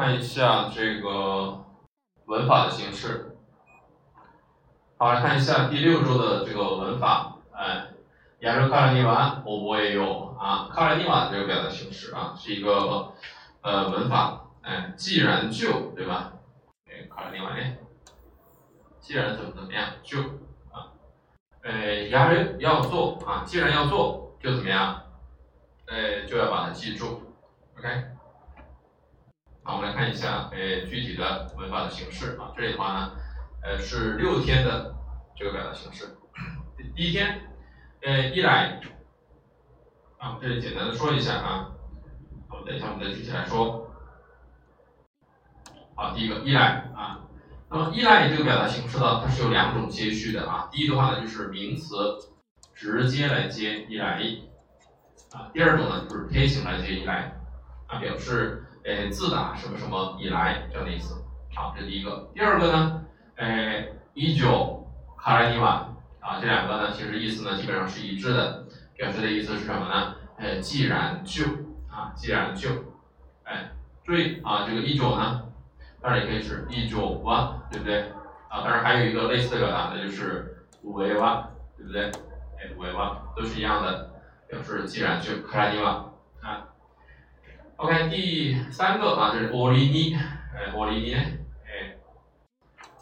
看一下这个文法的形式。好，来看一下第六周的这个文法。哎，亚洲卡拉尼瓦，我我也有啊。卡拉尼瓦这个表达形式啊，是一个呃文法。哎，既然就对吧？哎，卡拉尼瓦哎？既然怎么怎么样就啊。哎，亚洲要做啊，既然要做就怎么样？哎，就要把它记住。OK。好，我们来看一下，呃，具体的文法的形式啊。这里的话呢，呃，是六天的这个表达形式。第一天，呃，一来，啊，这里简单的说一下啊。好，等一下我们再具体来说。好，第一个依赖啊，那么依赖这个表达形式呢，它是有两种接续的啊。第一的话呢，就是名词直接来接依赖，啊，第二种呢就是贴形来接依赖，啊，表示。诶，自打什么什么以来这样的意思，好，这是第一个。第二个呢，诶，依旧卡莱尼瓦啊，这两个呢，其实意思呢基本上是一致的，表示的意思是什么呢？诶，既然就啊，既然就，哎，注意啊，这个依旧呢，当然也可以是依旧哇，对不对？啊，当然还有一个类似的表达，那就是五 A 哇，对不对？哎，五 A 哇都是一样的，表示既然就卡莱尼瓦啊。OK，第三个啊，这是オリニ，哎，オリニ，哎，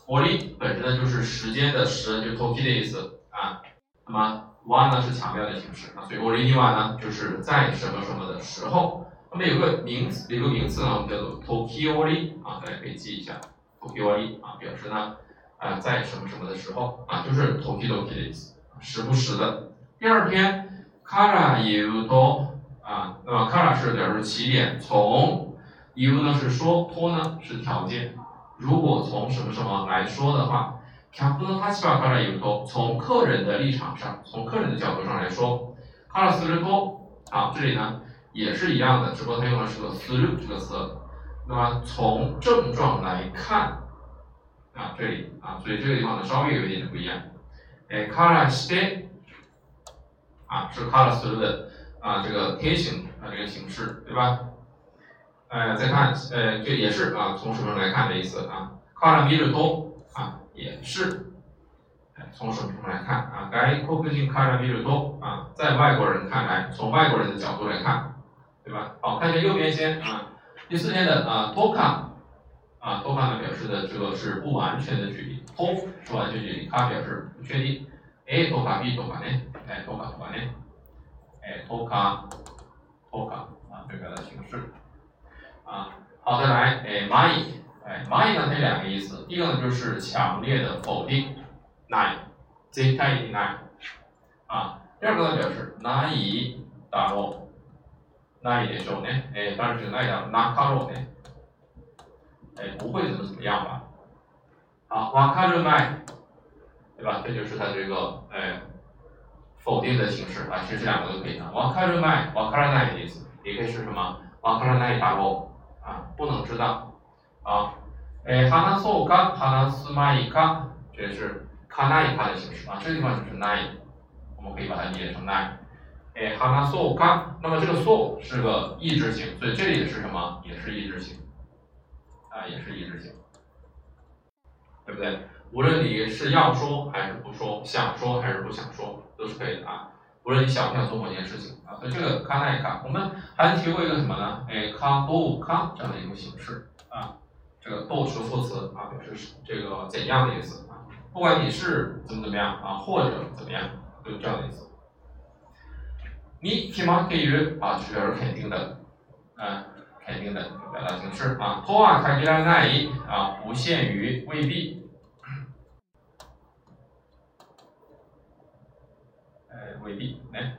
オリ本身呢就是时间的时，就 toki 的意思啊。那么ワ呢是强调的形式啊，所以オリニワ呢就是在什么什么的时候。那么有个名词，有个名词呢，我们叫做 toki オリ啊，大家可以记一下 toki オリ啊，表示呢啊在什么什么的时候啊，就是 toki toki 的意思，时不时的。第二篇から言うと。 啊，那么 kara 是表示起点，从 you 呢是说托呢是条件，如果从什么什么来说的话，客の立場から言うと，从客人的立场上，从客人的角度上来说，kara すると，啊，这里呢也是一样的，只不过它用的是个する这个词，那么从症状来看，啊，这里啊，所以这个地方呢稍微有一点的不一样，哎，kara して，啊，是 kara する的。 啊，这个贴形啊，这个形式，对吧？呃，再看，呃，这也是啊，从什么来看的意思啊？卡拉米日多啊，也是，从什么什么来看啊？该国人卡拉米日多啊，在外国人看来，从外国人的角度来看，对吧？好，看一下右边先啊，第四天的啊，托卡啊，托卡呢表示的这个是不完全的距离，托是完全距离，卡表示不确定，A 托卡 B 托卡呢？哎，托卡托卡呢？哎，托卡，托卡啊，这个的形式啊，好，再来，哎，蚂蚁，哎，蚂蚁呢，它有两个意思，第一个呢就是强烈的否定，ない、絶対にない，啊，第二个呢表示难以だろう、ないでしょうね，哎，当然是ないだろう、なかろうね，哎，不会怎么怎么样吧，好，わかるない，对吧？这就是它这个，哎。 否定的形式啊，其实这两个都可以的。わかるまい、わからない的意思，也可以是什么？わからないだろう啊，不能知道啊。诶，話そうか、話すまいか，这是かないか的形式啊。这个地方就是ない，我们可以把它理解成ない。诶，話そうか，那么这个 so 是个意志型，所以这里也是什么？也是意志型啊，也是意志型，对不对？无论你是要说还是不说，想说还是不想说。 都是可以的啊，无论你想不想做某件事情啊，所以这个卡那一看，我们还提过一个什么呢？哎，卡多卡这样的一种形式啊，这个多是副词啊，表示这个怎样的意思啊？不管你是怎么怎么样啊，或者怎么样，都是这样的意思。你起码给予啊，是表示肯定的，啊，肯定的表达形式啊。托啊，卡吉拉奈啊，不限于未必。未必，来，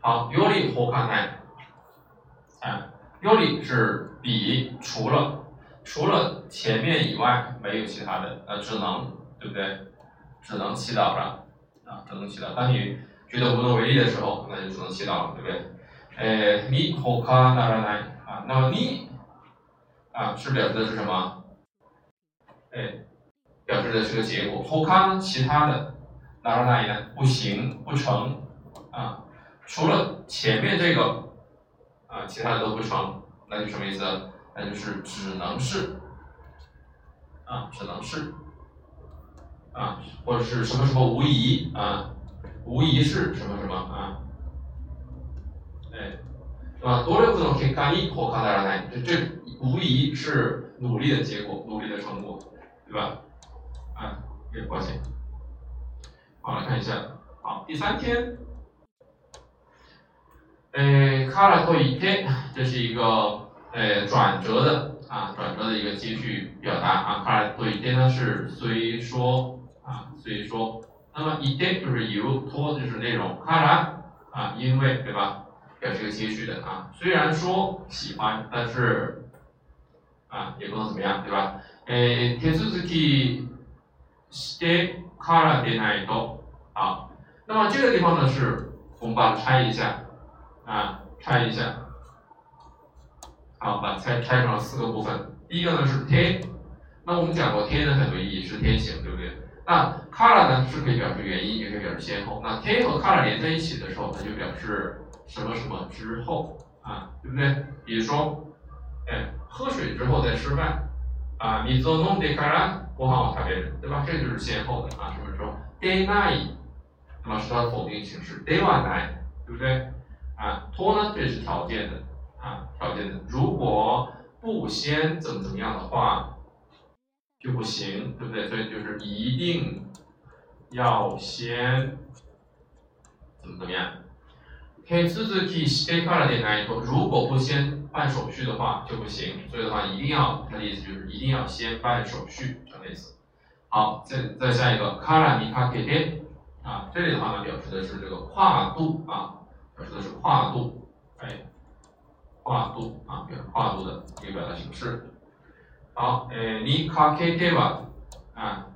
好，有理或看奈，啊，有理是比除了除了前面以外没有其他的，呃，只能，对不对？只能祈祷了，啊，只能祈祷。当你觉得无能为力的时候，那就只能祈祷了，对不对？诶，你或看那奈，啊，那么你，啊，是表示的是什么？哎，表示的是个结果。或看其他的。哪到哪里呢？不行，不成啊！除了前面这个啊，其他的都不成。 那就什么意思？那就是只能是啊，只能是啊，或者是什么什么无疑啊，无疑是什么什么啊？哎，是吧？努力の結果に他ならない，这这无疑是努力的结果，努力的成果，对吧？啊，也抱歉。 好，来看一下，好，第三天。呃，卡拉托伊天，这是一个呃转折的啊，转折的一个接续表达啊。卡拉托伊天呢是虽说啊，虽说，那么伊天就是由托就是内容，卡拉啊，因为对吧，表示一个接续的啊。虽然说喜欢，但是啊也不能怎么样，对吧？呃，手続きしてからでないと 啊。那么这个地方呢，是我们把它拆一下。啊，拆一下，好，把拆拆成了四个部分。第一个呢是天，那我们讲过天的很多意义是天形，对不对？那 color 呢是可以表示原因，也可以表示先后。那天和 color 连在一起的时候，它就表示什么什么之后啊，对不对？比如说，哎，喝水之后再吃饭啊，你做弄的 color 不好他别人，对吧？这就是先后的啊，什么时候？day night，那么是它的否定形式，day one night，对不对？啊，托呢，这是条件的啊，条件的。如果不先怎么怎么样的话，就不行，对不对？所以就是一定要先怎么怎么样。可以自自替 stay 快了点来说，如果不先办手续的话就不行。所以的话，一定要，它的意思就是一定要先办手续，这样的意思。好，再再下一个 kara ni kakete 啊，这里的话呢，表示的是这个跨度啊。表示的是跨度，哎，跨度啊，表示跨度的一个表达形式。好，呃，你卡 K K 吧，啊，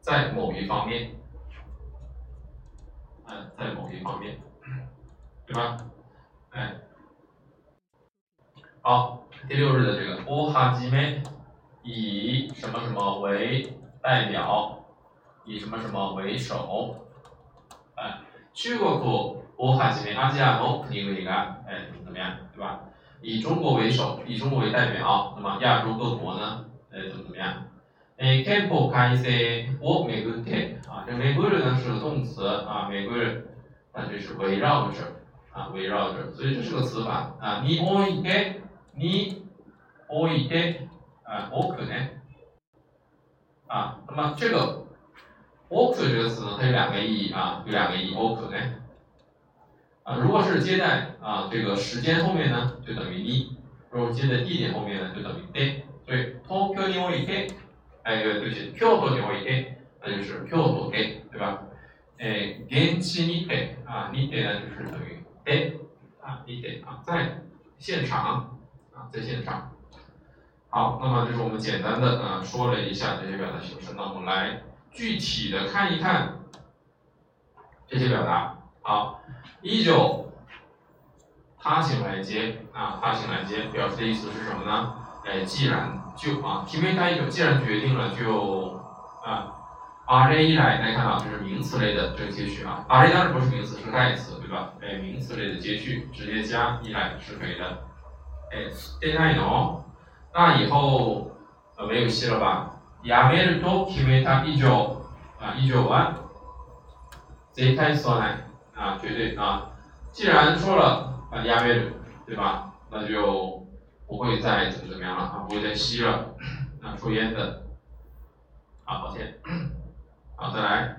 在某一方面，嗯，在某一方面，对吧？哎，好，第六日的这个波哈基梅以什么什么为代表，以什么什么为首，哎，去过国。我哈基梅阿基亚诺肯定会应该，哎，怎么样，对吧？以中国为首，以中国为代表，那么亚洲各国呢，哎，怎么怎么样？哎，campo 看一些我美国的啊，这美国人呢是个动词啊，美国人那就是围绕着啊，围绕着，所以这是个词法啊。你多一点，你多一点啊，我可能啊，那么这个 work 这个词呢，它有两个意义啊，有两个意义，我可能。啊，如果是接在啊这个时间后面呢，就等于一；如果接在地点后面呢，就等于 day。所以東京において，哎，对不起，京都において，那就是京都 day，对吧？哎，現地にて啊，にて呢就是等于 day 啊，にて啊，在现场啊，在现场。好，那么这是我们简单的啊说了一下这些表达形式，那我们来 具体的看一看这些表达。好。依旧，他行来接啊，他行来接，表示的意思是什么呢？哎，既然就啊，提名他一种，既然决定了就啊，把这一来，大家看到这是名词类的这个接续啊，把这当然不是名词，是代词，对吧？哎，名词类的接续，直接加一来是可以的。哎，对待喏，那以后呃没有戏了吧？亚美尔多提名他依旧啊，依旧完，这开始来。啊，绝对啊！既然说了啊，压约的，对吧？那就不会再怎么怎么样了啊，不会再吸了啊，抽烟的。啊，抱歉。好，再来。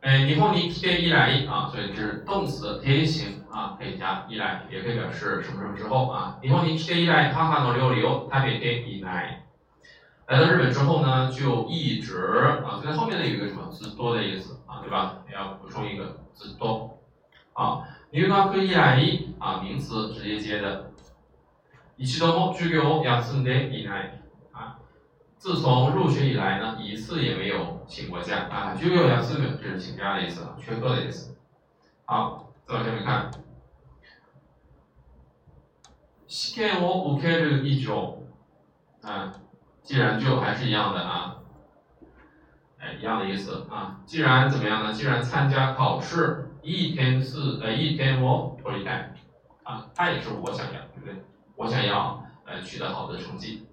哎，以后你贴一来啊，所以这是动词贴形啊，可以加一来，也可以表示什么什么之后啊。以后你贴一来，哈哈诺六六，他别贴一来。来到日本之后呢，就一直啊，在后面的有一个什么字多的意思啊，对吧？要补充一个。字多，啊，入学以来啊，名词直接接的。一度も授業を休んでいない。啊，自从入学以来呢，一次也没有请过假。啊，授業休む这是请假的意思，缺课的意思。好，再往下面看。試験を受ける以上，啊， 既然就还是一样的啊。哎，一样的意思啊。既然怎么样呢？既然参加考试，一天四呃一天我托一代啊，他也是我想要，对不对？我想要呃取得好的成绩。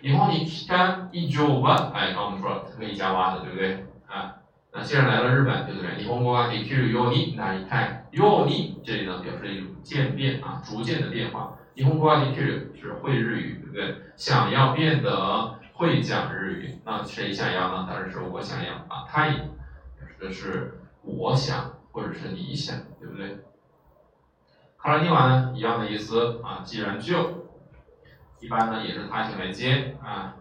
以后你干一九吧，哎，刚我们说了可以加哇的，对不对？啊，那既然来了日本，对不对？以后我啊，你 Q 有你，那你看有你这里呢，表示一种渐变啊，逐渐的变化。以后我啊，你 Q 是会日语，对不对？想要变得会讲日语，那谁想要呢？当然是我想要啊，他也表示的是我想或者是你想，对不对？卡拉尼瓦呢，一样的意思啊，既然就。一般呢也是他形来接啊，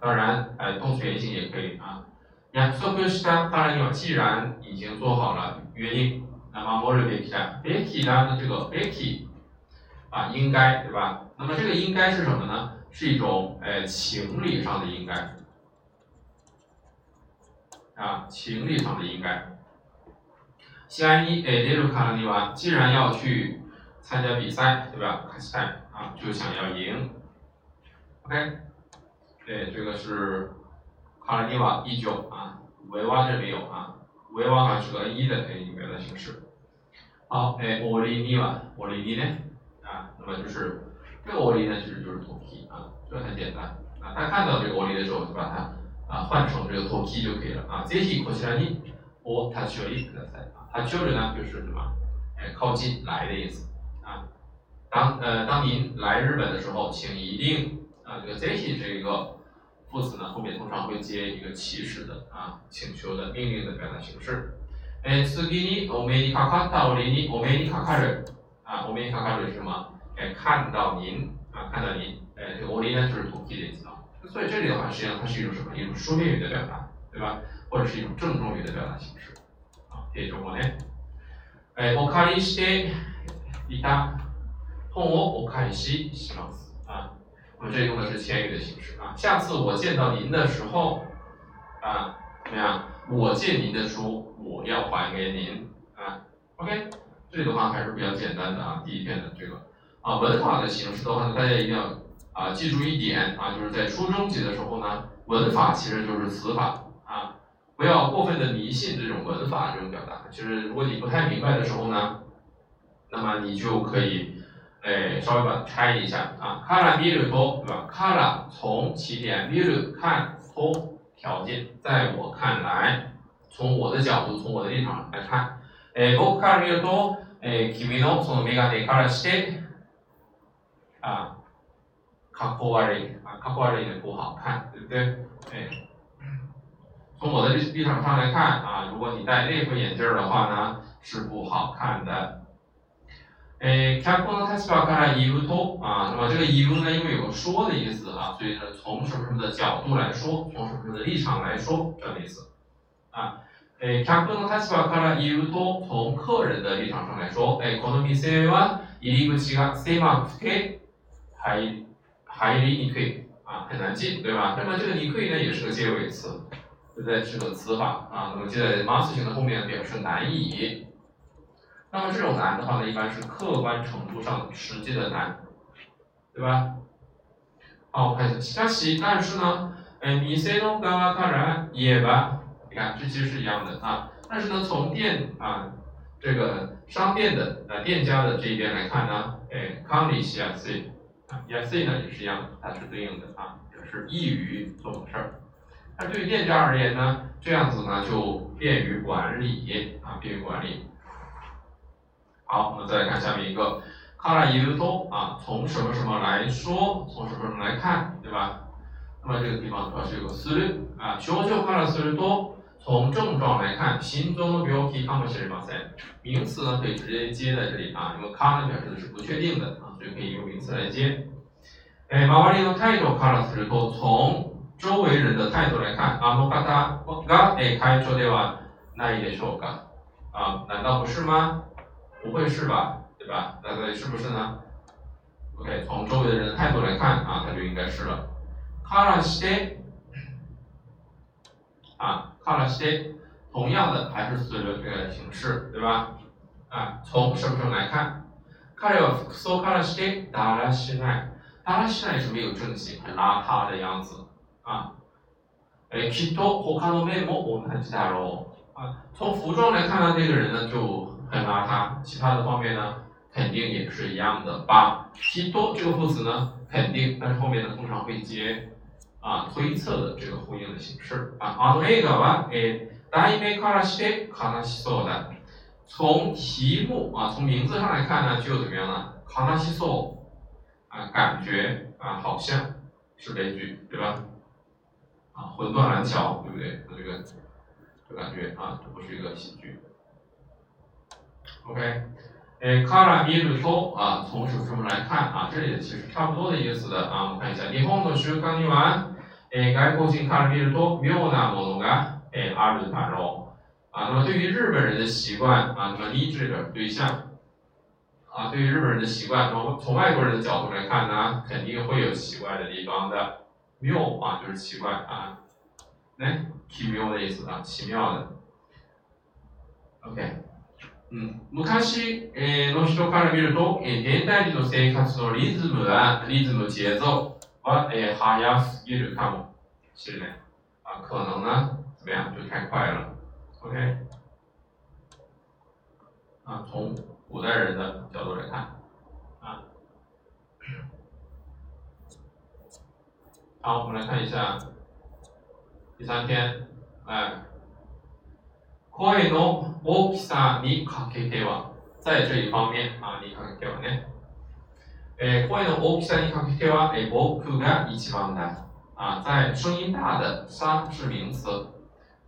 当然，哎，动词原形也可以啊。呀，说不是当然有，既然已经做好了约定，那么莫瑞贝提的贝提的这个贝提啊，应该对吧？那么这个应该是什么呢？是一种哎情理上的应该啊，情理上的应该。西安一哎，列入卡拉尼瓦，既然要去参加比赛，对吧？卡西泰啊，就想要赢。OK，对，这个是卡尔尼瓦一九啊，维瓦这没有啊，维瓦还是个一的哎里面的形式。好，哎，奥利尼瓦，奥利尼呢？啊，那么就是这个奥利呢，其实就是 Toki 啊，这个很简单啊，大家看到这个奥利的时候，就把它啊换成这个 Toki 就可以了啊。ぜひこちらにお立ち寄りください啊，立ち寄る呢就是什么？哎，靠近来的意思啊。当呃当您来日本的时候，请一定。啊，这个 zeti 这个副词呢，后面通常会接一个祈使的啊，请求的命令的表达形式。哎，次にお目にかかった折にお目にかかる 啊，お目にかかる是什么？哎，看到您啊，看到您。哎，这个折呢就是土地的意思啊。所以这里的话，实际上它是一种什么？一种书面语的表达，对吧？或者是一种郑重语的表达形式。啊，这种我呢，哎，お借りしていた本をお返しします。我们这用的是前语的形式啊。下次我见到您的时候，啊，怎么样？我借您的书，我要还给您啊。OK， 这里的话还是比较简单的啊。第一篇的这个啊，文法的形式的话呢，大家一定要啊记住一点啊，就是在初中级的时候呢，文法其实就是词法啊，不要过分的迷信这种文法这种表达。其实如果你不太明白的时候呢，那么你就可以。哎，稍微把它拆一下啊。卡拉米ル托，对吧？卡拉从起点，米ル看从条件，在我看来，从我的角度，从我的立场来看，哎，僕から見ると、え、君のその眼鏡からして、啊，かっこ悪い啊，かっこ悪い的不好看，对不对？哎，从我的立立场上来看啊，如果你戴那副眼镜的话呢，是不好看的。诶，客观的立場から言うと啊，那么这个言う呢，因为有个说的意思啊，所以呢，从什么什么的角度来说，从什么什么的立场来说，这样的意思啊。 诶，客观的立場から言うと，从客人的立场上来说，诶，この店は入り口が狭くて入入りにくい啊，很难进，对吧？那么这个にくい呢，也是个介谓词，对不对？是个词法啊，那么接在 must 型的后面表示难以。那么这种难的话呢，一般是客观程度上实际的难，对吧？好，看一下，しかし但是呢，哎，店の側から言えば， 你看这其实是一样的啊。但是呢，从店啊这个商店的呃店家的这一边来看呢，哎，康里西亚 C 啊，亚 C 呢也是一样的，它是对应的啊，表示易于做某事儿。那对于店家而言呢，这样子呢就便于管理啊，便于管理。好，我们再来看下面一个，卡拉伊鲁多啊，从什么什么来说，从什么什么来看，对吧？那么这个地方主要是有个思虑啊，求救卡拉思虑多，从症状来看，心中的病気かもしれません。名词呢可以直接接在这里啊，因为卡呢表示的是不确定的啊，所以可以用名词来接。哎，周りの態度からすると，从周围人的态度来看，あの方がえ会長ではないでしょうか？啊，难道不是吗？不会是吧，对吧？那到底是不是呢？OK，从周围的人的态度来看啊，它就应该是了。卡拉西德啊， 卡拉西德，同样的还是随着这个形式，对吧？啊，从什么什么来看？卡拉索卡拉西德达拉西奈，达拉西奈是没有正形，很邋遢的样子啊。诶，きっと他の面も同じだろう。啊，从服装来看呢，这个人呢就。很邋遢，其他的方面呢 肯定也是一样的。把提多这个副词呢，肯定，但是后面呢通常会接 啊推测的这个呼应的形式啊。あの映画はえ題名からして悲しそうだ。从题目啊，从名字上来看呢，就怎么样呢？悲しそう啊，感觉啊，好像是悲剧，对吧？啊，魂断蓝桥，对不对？这个就感觉啊，这不是一个喜剧。OK。 えから見ると啊，从什么什么来看啊？这里其实差不多的意思的啊。我们看一下，日本の習慣には、え外国人から見ると妙なものが、えあるだろう。啊，那么对于日本人的习惯啊，那么你这个对象啊，对于日本人的习惯，那么从外国人的角度来看呢，肯定会有奇怪的地方的。妙啊，就是奇怪啊。来，奇妙的意思啊，奇妙的。OK。 うん、昔、の人から見ると、現代人の生活のリズムは、リズム节奏は、えー、早すぎるかもしれない。可能呢，怎么样，就太快了。OK，啊，从古代人的角度来看，啊，好，我们来看一下第三天，哎。声の大きさにかけては、在这一方面啊，にかけてはね、えー、声の大きさにかけては、えー、僕が一番だ。啊，在声音大的沙是名词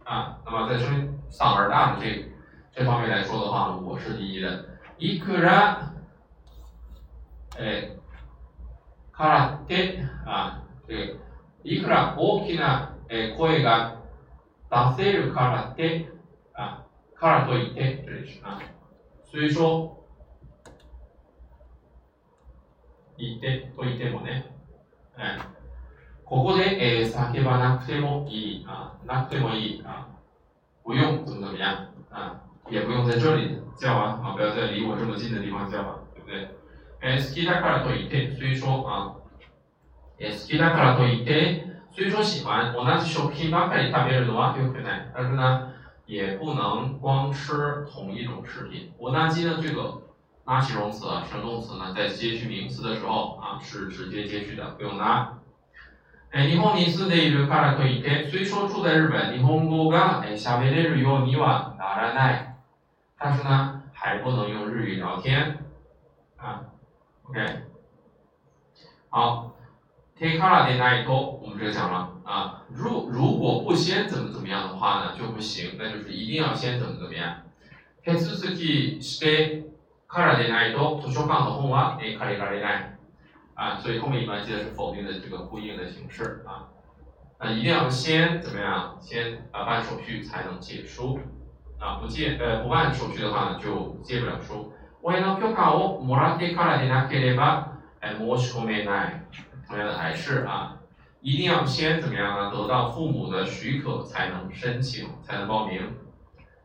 啊，那么在声音嗓门大的这这方面来说的话，我是第一的。いくら、えー、からって啊，这个いくら大きな、えー、声が出せるからって啊，卡尔多伊天，这里是啊，所以说，伊天多伊天もね，哎，ここでえー叫ばなくてもいい啊，なくてもいい啊，不用怎么怎么样啊，也不用在这里叫啊啊，不要在离我这么近的地方叫啊，对不对？え好きだからといって，所以说啊，え好きだからといって，所以说喜欢同じ食品ばかり食べるのは良くない，但是呢。也不能光吃同一种食品。我那基呢，这个拉形容词、啊，形容动词呢，在接续名词的时候啊，是直接接续的，不用拉。哎，日本に住んでいるからといって、虽说住在日本，日本語が哎喋れるようにはならない。但是呢，还不能用日语聊天啊。OK，好。 take からでないと，我们这个讲了啊，如如果不先怎么怎么样的话呢，就不行，那就是一定要先怎么怎么样。手続きしてからでないと図書館の本は借りられない。啊，所以后面一般记得是否定的这个呼应的形式啊。那一定要先怎么样？先啊办手续才能借书啊，不借呃不办手续的话呢，就借不了书。親の許可をもらってからでなければ申し込めない。 同样的还是啊，一定要先怎么样呢？得到父母的许可才能申请，才能报名。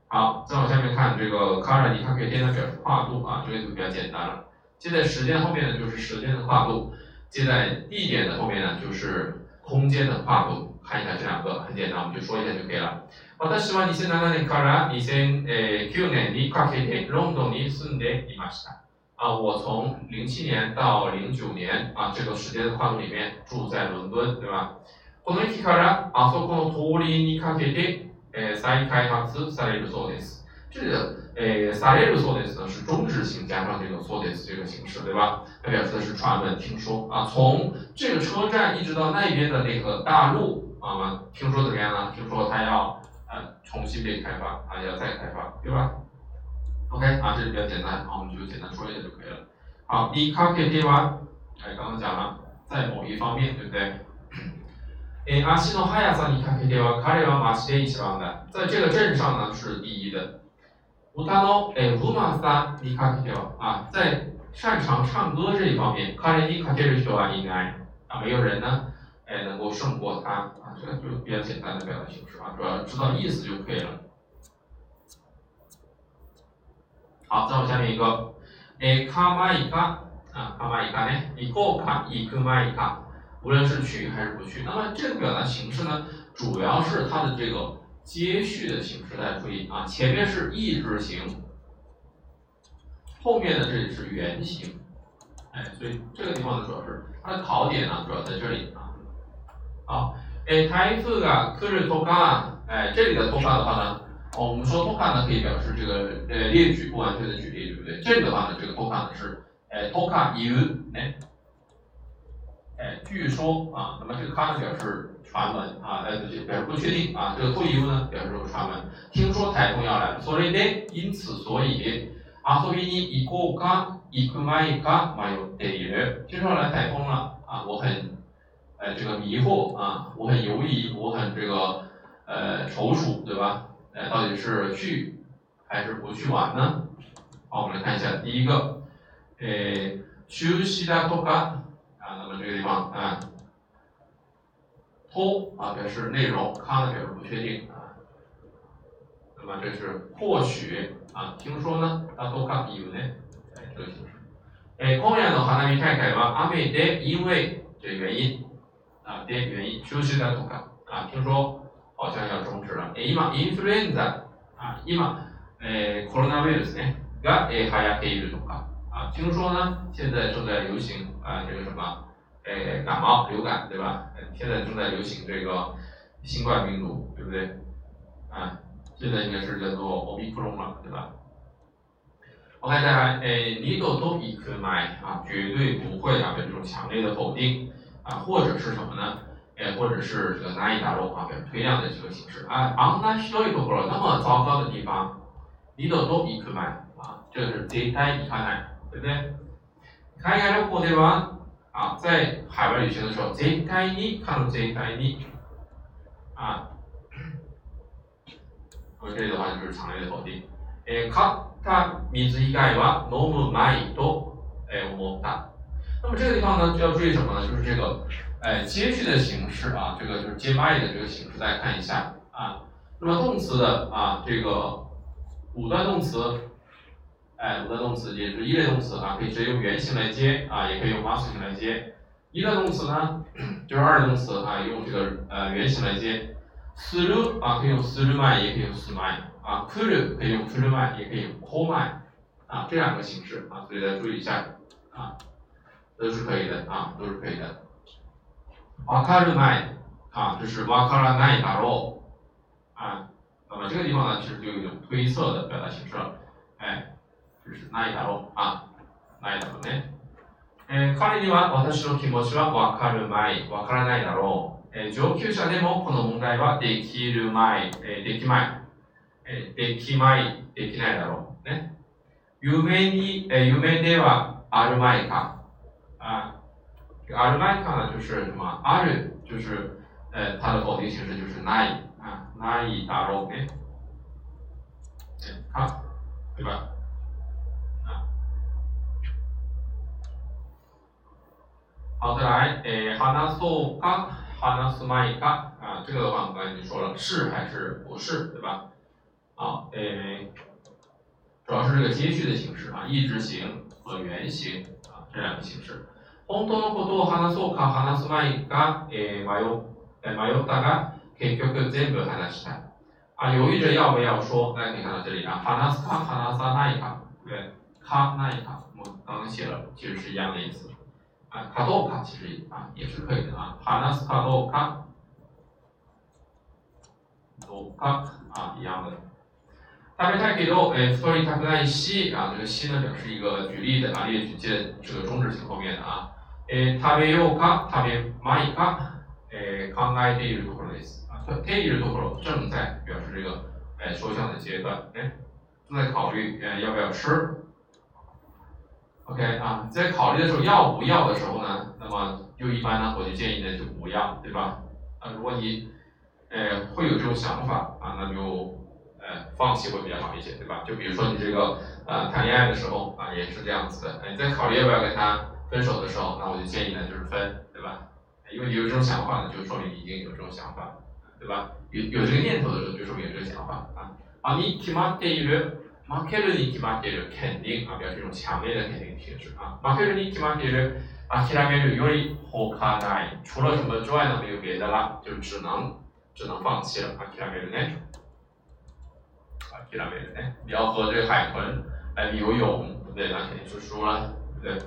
好，再往下面看这个 c a r 你看可以变成表示跨度啊，这个就比较简单了。接在时间后面呢，就是时间的跨度；接在地点的后面呢，就是空间的跨度。看一下这两个很简单，我们就说一下就可以了。私は2007年から2009年にかけてロンドンに住んでいました。 啊，我从零七年到零九年啊，这个时间的跨度里面住在伦敦，对吧？この駅からあそこの通りにかけて、え再開発されるそうです。这里的えされるそうです呢是中置型加上这个そうです这个形式，对吧？它表示的是传闻、听说啊。从这个车站一直到那边的那个大路啊，听说怎么样呢？听说它要呃重新被开发啊，要再开发，对吧 ？OK 啊，这里比较简单，好，我们就简单说一下就可以了。好，第一 c a k e t 哎，刚刚讲了，在某一方面，对不对？诶，足の速さにかけては彼はマシで一番だ。在这个镇上呢是第一的。歌の诶うまさにかけては啊，在擅长唱歌这一方面，彼にかける人はいない啊，没有人呢，哎，能够胜过他啊，这个就比较简单的表达形式啊，主要知道意思就可以了。 好，再往下面一个，诶，卡玛伊卡啊，卡玛伊卡呢？你过卡伊克玛伊卡，无论是去还是不去，那么这个表达形式呢，主要是它的这个接续的形式。大家注意啊，前面是意志型，后 后面的这里是原形，哎，所以这个地方呢主要是它的考点呢主要在这里啊。好，哎，台风が来るとか，哎，这里的とか的话呢， 哦，我们说とか呢可以表示这个呃列举不完全的举例，对不对？这里的话呢，这个とか呢是哎とか言う，哎，哎，据说啊，那么这个か呢表示传闻啊，哎，不表示不确定啊，这个という呢表示传闻，听说台风要来，所以呢，因此所以。遊びに行こうか行く前か迷っている。听说来台风了啊，我很呃这个迷惑啊，我很犹疑，我很这个呃踌躇，对吧？ 呃，到底是去还是不去玩呢？好，我们来看一下第一个，呃，休息だとか啊，那么这个地方啊，と啊表示内容，か呢表示不确定啊，那么这是或许。啊，听说呢，あとかいうね，哎，这个形式。哎，今夜の花見大会は雨で因为这原因啊的原因休息だとか啊，听说 好像要终止了。え今インフルエンザ啊今えコロナウイルスねがえ流行っているとか啊，听说呢现在正在流行啊这个什么哎感冒流感对吧？现在正在流行这个新冠病毒对不对？啊。现在应该是叫做 omicron 了，对吧？OK，再来，诶，你都都一可买啊，绝对不会啊，有这种强烈的否定啊，或者是什么呢？ 诶，或者是这个难以打入啊，表示推量的这个形式啊。昂那需要一个或者那么糟糕的地方，你都都一可买啊，这个是絶対行かない，对不对？海外旅行では啊，在海外旅行的时候，絶対に看到絶対に啊。这里的话就是强烈的否定。え、買った水以外は飲むまいとえ思った。那么这个地方呢，就要注意什么呢？就是这个， 哎，接续的形式啊，这个就是接麦的这个形式，大家看一下啊。那么动词的啊，这个五段动词，哎，五段动词也是一类动词啊，可以直接用原形来接啊，也可以用 must 形来接。一段动词呢，就是二类动词啊，用这个呃原形来接。する啊，可以用する前，也可以用す前啊。来る可以用来る前，也可以用来前啊，这两个形式啊，所以大家注意一下啊，都是可以的啊，都是可以的。 わかる前啊，这是わからないだろう啊。那么这个地方呢，其实就有一种推测的表达形式了。哎，就是ないだろう啊，ないだろうね。え彼には私の気持ちはわかる前、わからないだろう。え上級者でもこの問題はできる前、えできまい、えできまい、できないだろう。ね。夢に、え夢ではある前か。ある前か呢就是什么？ある就是呃它的否定形式就是ない啊，ないだろうね。か，对吧？啊，好，再来，诶，話そうか。哈纳斯麦卡啊，这个的话我们刚才已经说了，是还是不是，对吧？啊，诶，主要是这个接续的形式啊，一直形和原形啊这两个形式。 本当のことを話そうか話す前か、え迷迷ったが結局全部話した。啊，犹豫着要不要说，大家可以看到这里啊，話すか話さないか，对，かないか，我们刚刚写了，其实是一样的意思。啊，卡多卡其实啊也是可以的啊，哈纳斯卡多卡，多卡啊一样的。大别太给到诶，sorry，它不带西啊，这个西呢表示一个举例的啊，列举接这个中止型后面的啊。 诶，食べようか食べまいか诶，考えているところです。啊，ているところ正在表示这个诶说项的阶段，诶，正在考虑诶要不要吃。OK 啊，在考虑的时候要不要的时候呢，那么就一般呢，我就建议呢就不要，对吧？啊，如果你呃会有这种想法啊，那就呃放弃会比较好一些，对吧？就比如说你这个呃谈恋爱的时候啊，也是这样子的，你在考虑要不要跟他 分手的时候，那我就建议呢就是分，对吧？因为你有这种想法呢，就说明你已经有这种想法，对吧？有有这个念头的时候，就说明有这个想法啊。啊，你起码得有。負けるに決まっている肯定啊，表示一种强烈的肯定形式啊。負けるに決まっている諦めるより他ない。除了什么之外呢，没有别的了，就只能只能放弃了。諦めるね。諦めるね。你要和这个海豚来游泳，对不 对？那肯定是输了，对不对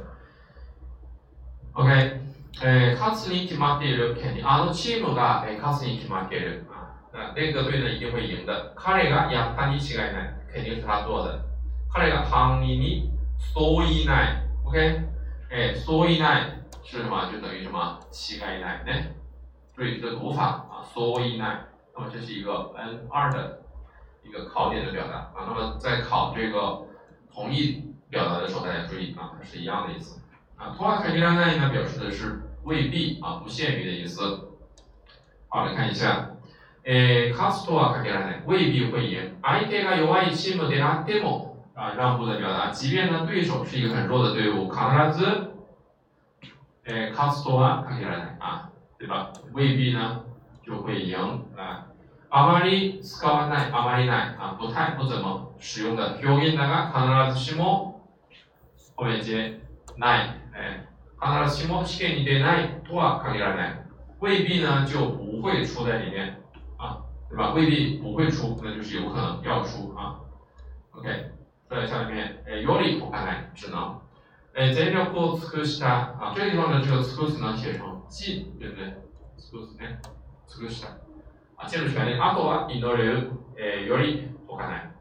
？OK，诶，勝つに決まっている肯定あのチームが诶勝つに決まっている啊，那那个队呢一定会赢的。彼がやったに違いない，肯定是他做的。彼が他ににそういない。OK，哎，そういない是什么？就等于什么？乞丐奶奶。注意这个读法啊，そういない。那么这是一个 N 二的一个考点的表达啊。那么在考这个同义表达的时候，大家注意啊，它是一样的意思 啊。とは限らない呢，表示的是未必啊，不限于的意思。好，来看一下，诶，勝つとは限らない，未必会赢。相手が弱いチームであっても啊，让步的表达，即便呢对手是一个很弱的队伍，必ず诶，勝つとは限らない啊，对吧？未必呢就会赢啊。あまり使わない、あまりない啊，不太不怎么使用的表現だが必ずしも后面接ない、 え必ずしも試験に出ないとは限らない。未必呢就不会出在里面啊，对吧？未必不会出，那就是有可能要出啊。OK，在下面，诶，より不可能，只能。哎，全力を尽くした啊，这个地方的这个尽くす呢写成尽，对不对？尽くすね、尽くした啊，尽了全力。あとは祈る、えより不可能，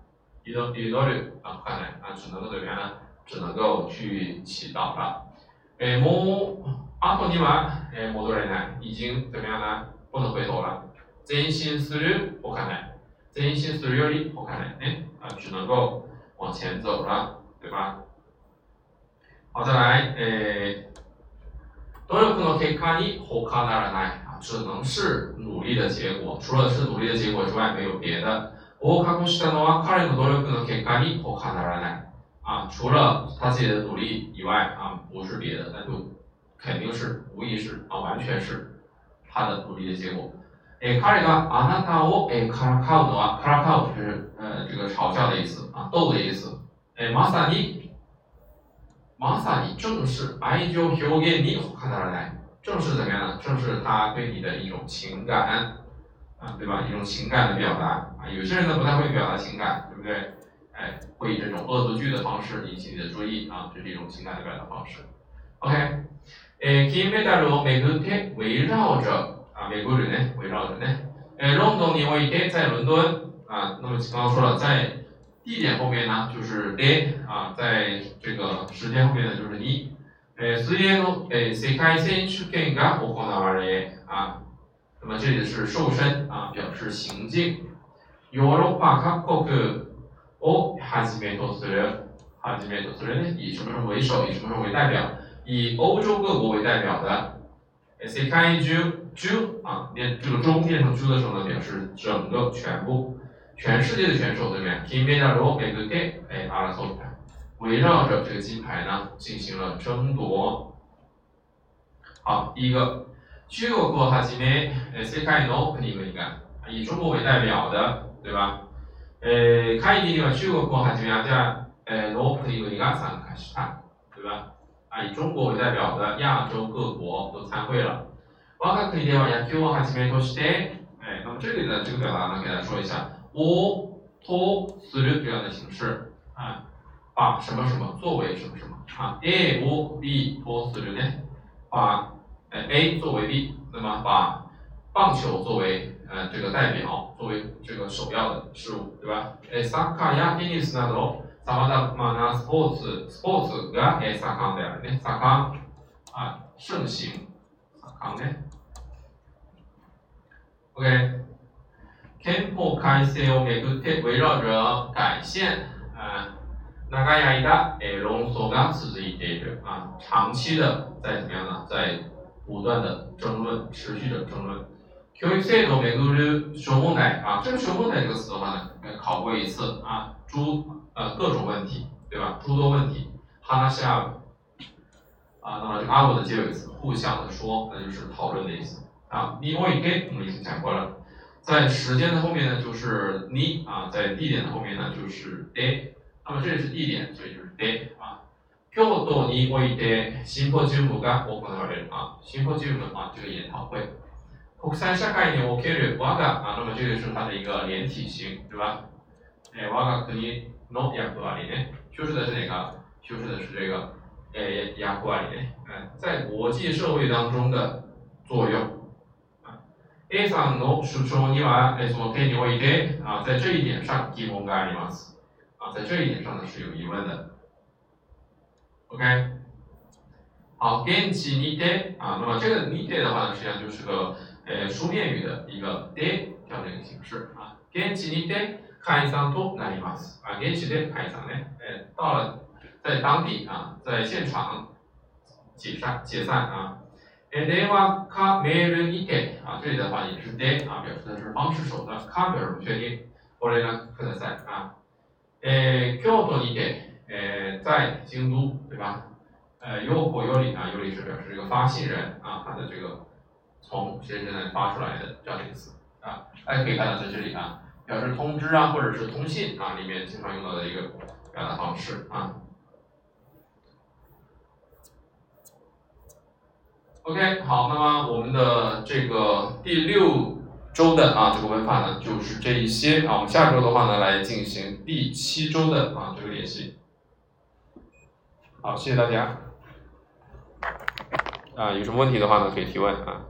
祈祈る啊不可能啊，只能够怎么样呢？只能够去祈祷了。 哎，もうあとにはえ戻れない，已经怎么样呢？不能回头了。前進する不可能，前進するより不可能ね啊，只能够往前走了，对吧？好，再来，诶，努力の結果に他ならない啊，只能是努力的结果，除了是努力的结果之外，没有别的。合格したのは彼の努力の結果に他ならない啊，除了他自己的努力以外啊，不是别的，那就肯定是无疑是啊，完全是他的努力的结果。诶，彼があなたを诶からかうのはからかう是呃这个嘲笑的意思啊，逗的意思。诶，まさに马萨尼正是爱情表現に他ならない，正是怎么样呢？正是他对你的一种情感啊，对吧？一种情感的表达啊。有些人呢不太会表达情感，对不对？ 哎，会以这种恶作剧的方式引起你的注意啊，这是一种情感的表达方式。OK，诶，金メダルをめぐって围绕着啊，美国人呢围绕着呢，诶，伦敦において在伦敦啊，那么刚刚说了在。地点后面呢就是 day 啊，在这个时间后面呢就是你。诶，水泳の诶世界選手権が行われ啊，那么这里是瘦身啊，表示行进。ヨーロッパ各国 をはじめとする、はじめとする呢，以什么什么为首，以什么什么为代表，以欧洲各国为代表的。世界中中啊，念这个中念成中的时候呢，表示整个全部。全世界的选手对不对？金メダルをめぐって哎争った，围绕着这个金牌呢进行了争夺。好，第一个，中国をはじめ世界の国々が以中国为代表的，对吧？ 呃，会議には中国をはじめアジアの国々が参加した，对吧？啊，以中国为代表的亚洲各国都参会了。我が国では野球をはじめとして，哎，那么这里的这个表达呢，给大家说一下。我托する这样的形式啊，把什么什么作为什么什么啊，A 我 B 托する呢，把呃 A 作为 B，那么把棒球作为 呃这个代表，作为这个首要的事物，对吧？えサッカーやテニスなどさまざまなスポーツスポーツがえ盛んであるね、盛ん啊盛行，盛んね。OK。憲法改正をめぐって围绕着改宪啊，長い間え論争が続いている啊，长期的在怎么样呢？在不断的争论，持续的争论。 教育制度をめぐる諸問題啊，这个諸問題这个词的话呢，考过一次啊，诸呃各种问题，对吧？诸多问题。話し合う啊，那么这个阿五的结尾词，互相的说，那就是讨论的意思啊。你我一给我们已经讲过了。在时间的后面呢，就是你啊，在地点的后面呢，就是 day。那么这里是地点，所以就是 day 啊。京都においてシンポジウムが行われる啊，シンポジウム啊，这个研讨会。 国際社会における我が啊，那么这个是它的一个连体型，对吧？哎，我が国の役割ね，就是的是哪个？修饰的是这个诶亚库里内，哎，在国际社会当中的作用。A さんの主張には、えーその点において、啊，在这一点上疑問があります。啊，在这一点上呢是有疑问的。OK，好，現地にて啊，那么这个にて的话呢，实际上就是个呃书面语的一个で这样的一个形式啊。現地にて解散となります。啊，現地で解散呢，呃，到了在当地啊，在现场解散解散啊。え電話かメールにて啊，这里的话也是で啊，表示的是方式手段，か表示不确定。我来呢，ください啊。え京都にてえ在京都，对吧？呃，有火有理啊，有理是表示这个发信人啊，他的这个 从谁谁哪发出来的这样的意思啊。大家可以看到在这里啊，表示通知啊，或者是通信啊里面经常用到的一个表达方式啊。OK，好，那么我们的这个第六周的啊这个文法呢，就是这一些啊。我们下周的话呢，来进行第七周的啊这个练习。好，谢谢大家。啊，有什么问题的话呢，可以提问啊。